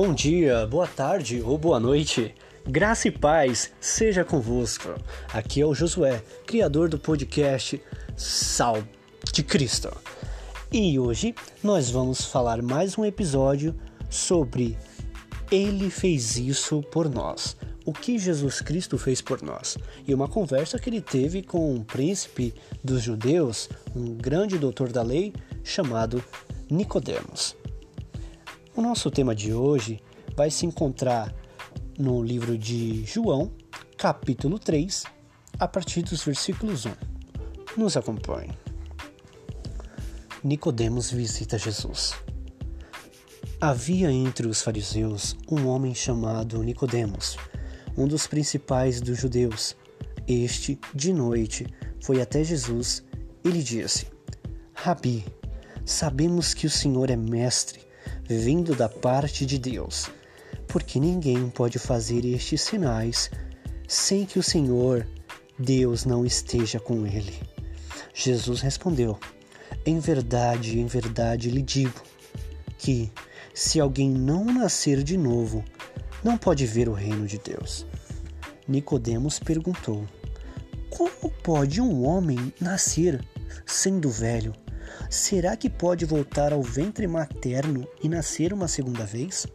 Bom dia, boa tarde ou boa noite. Graça e paz seja convosco. Aqui é o Josué, criador do podcast Sal de Cristo. E hoje nós vamos falar mais um episódio sobre Ele fez isso por nós. O que Jesus Cristo fez por nós? E uma conversa que ele teve com um príncipe dos judeus, um grande doutor da lei chamado Nicodemos. O nosso tema de hoje vai se encontrar no livro de João, capítulo 3, a partir dos versículos 1. Nos acompanhe. Nicodemos visita Jesus. Havia entre os fariseus um homem chamado Nicodemos, um dos principais dos judeus. Este, de noite, foi até Jesus e lhe disse: Rabi, sabemos que o Senhor é mestre vindo da parte de Deus, porque ninguém pode fazer estes sinais sem que o Senhor, Deus, não esteja com ele. Jesus respondeu: Em verdade, em verdade lhe digo que, se alguém não nascer de novo, não pode ver o reino de Deus. Nicodemos perguntou: Como pode um homem nascer sendo velho? Será que pode voltar ao ventre materno e nascer uma segunda vez?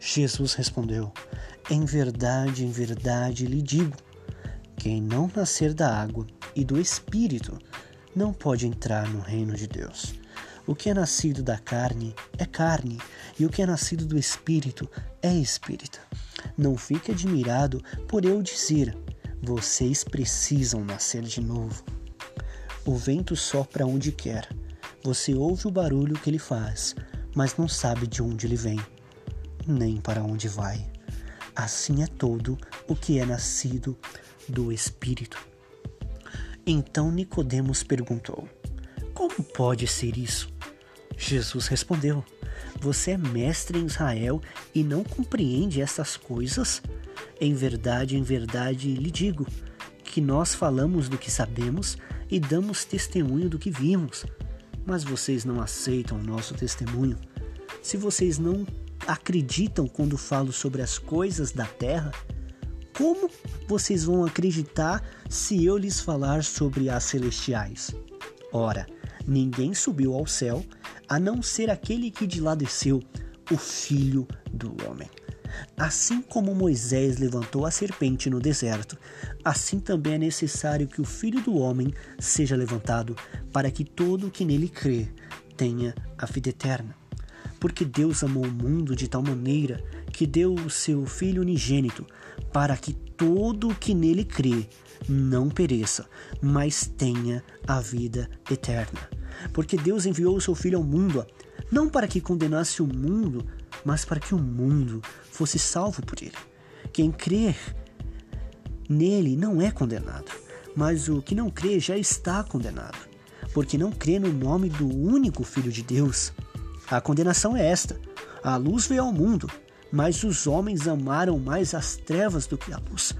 Jesus respondeu: Em verdade, em verdade lhe digo: quem não nascer da água e do Espírito não pode entrar no reino de Deus. O que é nascido da carne é carne, e o que é nascido do Espírito é Espírito. Não fique admirado por eu dizer: vocês precisam nascer de novo. O vento sopra onde quer. Você ouve o barulho que ele faz, mas não sabe de onde ele vem, nem para onde vai. Assim é todo o que é nascido do Espírito. Então Nicodemos perguntou: Como pode ser isso? Jesus respondeu: Você é mestre em Israel e não compreende essas coisas? Em verdade, em verdade lhe digo que nós falamos do que sabemos e damos testemunho do que vimos. Mas vocês não aceitam o nosso testemunho. Se vocês não acreditam quando falo sobre as coisas da terra, como vocês vão acreditar se eu lhes falar sobre as celestiais? Ora, ninguém subiu ao céu a não ser aquele que de lá desceu, o Filho do Homem. Assim como Moisés levantou a serpente no deserto, assim também é necessário que o Filho do Homem seja levantado, para que todo o que nele crê tenha a vida eterna. Porque Deus amou o mundo de tal maneira que deu o seu Filho unigênito, para que todo o que nele crê não pereça, mas tenha a vida eterna. Porque Deus enviou o seu Filho ao mundo, não para que condenasse o mundo, mas para que o mundo fosse salvo por ele. Quem crê nele não é condenado, mas o que não crê já está condenado, porque não crê no nome do único Filho de Deus. A condenação é esta: a luz veio ao mundo, mas os homens amaram mais as trevas do que a luz,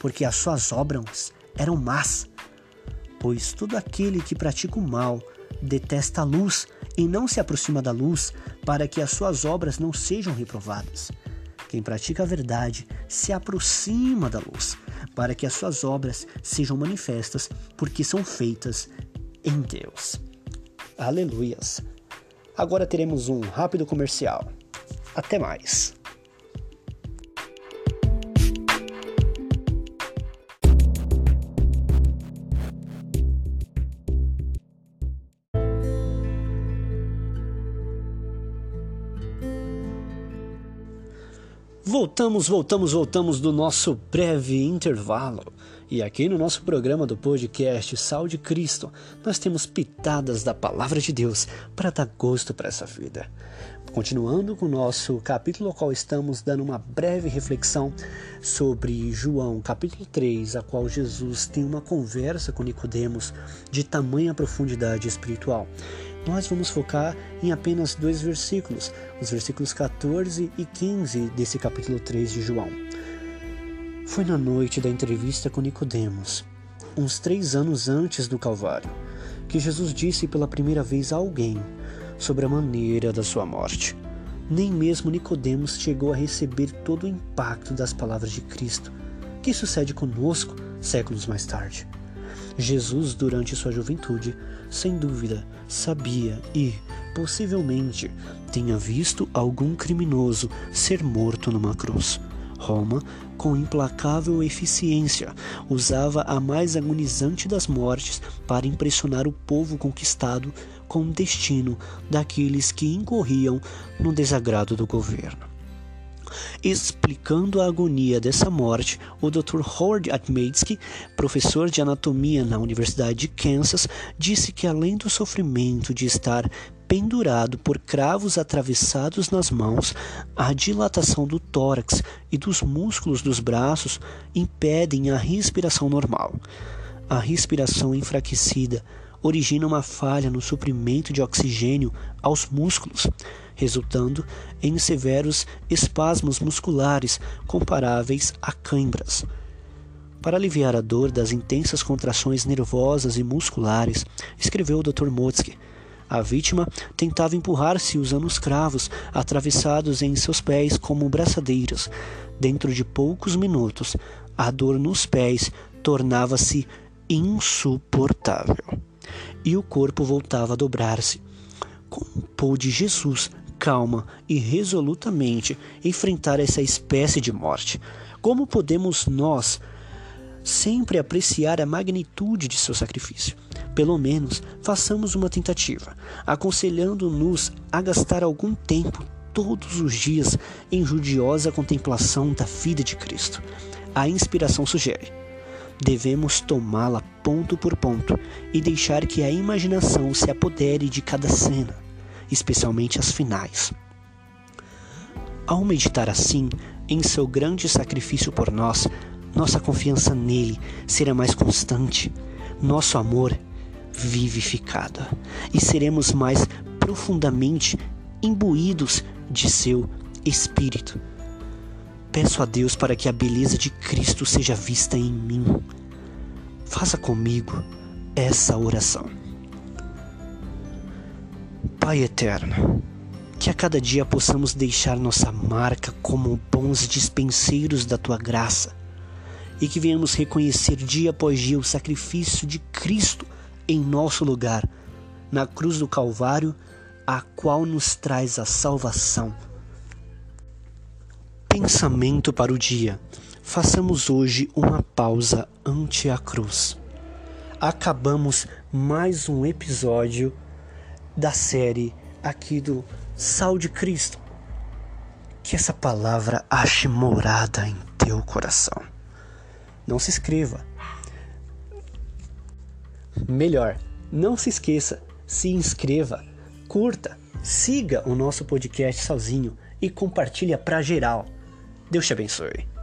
porque as suas obras eram más. Pois todo aquele que pratica o mal detesta a luz e não se aproxima da luz, para que as suas obras não sejam reprovadas. Quem pratica a verdade se aproxima da luz, para que as suas obras sejam manifestas, porque são feitas em Deus. Aleluias! Agora teremos um rápido comercial. Até mais! Voltamos, voltamos, voltamos do nosso breve intervalo. E aqui no nosso programa do podcast Sal de Cristo, nós temos pitadas da palavra de Deus para dar gosto para essa vida. Continuando com o nosso capítulo, ao qual estamos dando uma breve reflexão sobre João, capítulo 3, a qual Jesus tem uma conversa com Nicodemos de tamanha profundidade espiritual nós vamos focar em apenas dois versículos, os versículos 14 e 15 desse capítulo 3 de João. Foi na noite da entrevista com Nicodemos, uns três anos antes do Calvário, que Jesus disse pela primeira vez a alguém sobre a maneira da sua morte. nem mesmo Nicodemos chegou a receber todo o impacto das palavras de Cristo, que sucede conosco séculos mais tarde. Jesus, durante sua juventude, sem dúvida, sabia e, possivelmente, tenha visto algum criminoso ser morto numa cruz. Roma, com implacável eficiência, usava a mais agonizante das mortes para impressionar o povo conquistado com o destino daqueles que incorriam no desagrado do governo. Explicando a agonia dessa morte, o Dr. Howard Atmetsky, professor de anatomia na Universidade de Kansas, disse que além do sofrimento de estar pendurado por cravos atravessados nas mãos, a dilatação do tórax e dos músculos dos braços impedem a respiração normal. A respiração enfraquecida origina uma falha no suprimento de oxigênio aos músculos, resultando em severos espasmos musculares comparáveis a câimbras. Para aliviar a dor das intensas contrações nervosas e musculares, escreveu o Dr. Motzke, a vítima tentava empurrar-se usando os cravos atravessados em seus pés como braçadeiras. Dentro de poucos minutos, a dor nos pés tornava-se insuportável e o corpo voltava a dobrar-se. Como pôde Jesus, calma e resolutamente, enfrentar essa espécie de morte? Como podemos nós sempre apreciar a magnitude de seu sacrifício? Pelo menos façamos uma tentativa, aconselhando-nos a gastar algum tempo todos os dias em judiosa contemplação da vida de Cristo. A inspiração sugere devemos tomá-la ponto por ponto e deixar que a imaginação se apodere de cada cena, especialmente as finais. Ao meditar assim em seu grande sacrifício por nós, nossa confiança nele será mais constante, nosso amor vivificado, e seremos mais profundamente imbuídos de seu espírito Peço a Deus para que a beleza de Cristo seja vista em mim. Faça comigo essa oração. Pai eterno, que a cada dia possamos deixar nossa marca como bons dispenseiros da tua graça e que venhamos reconhecer dia após dia o sacrifício de Cristo em nosso lugar, na cruz do Calvário, a qual nos traz a salvação Pensamento para o dia. Façamos hoje uma pausa ante a cruz. Acabamos mais um episódio da série aqui do Sal de Cristo. Que essa palavra ache morada em teu coração. Não se inscreva. Melhor, não se esqueça, se inscreva, curta, siga o nosso podcast sozinho e compartilha para geral. Deus te abençoe.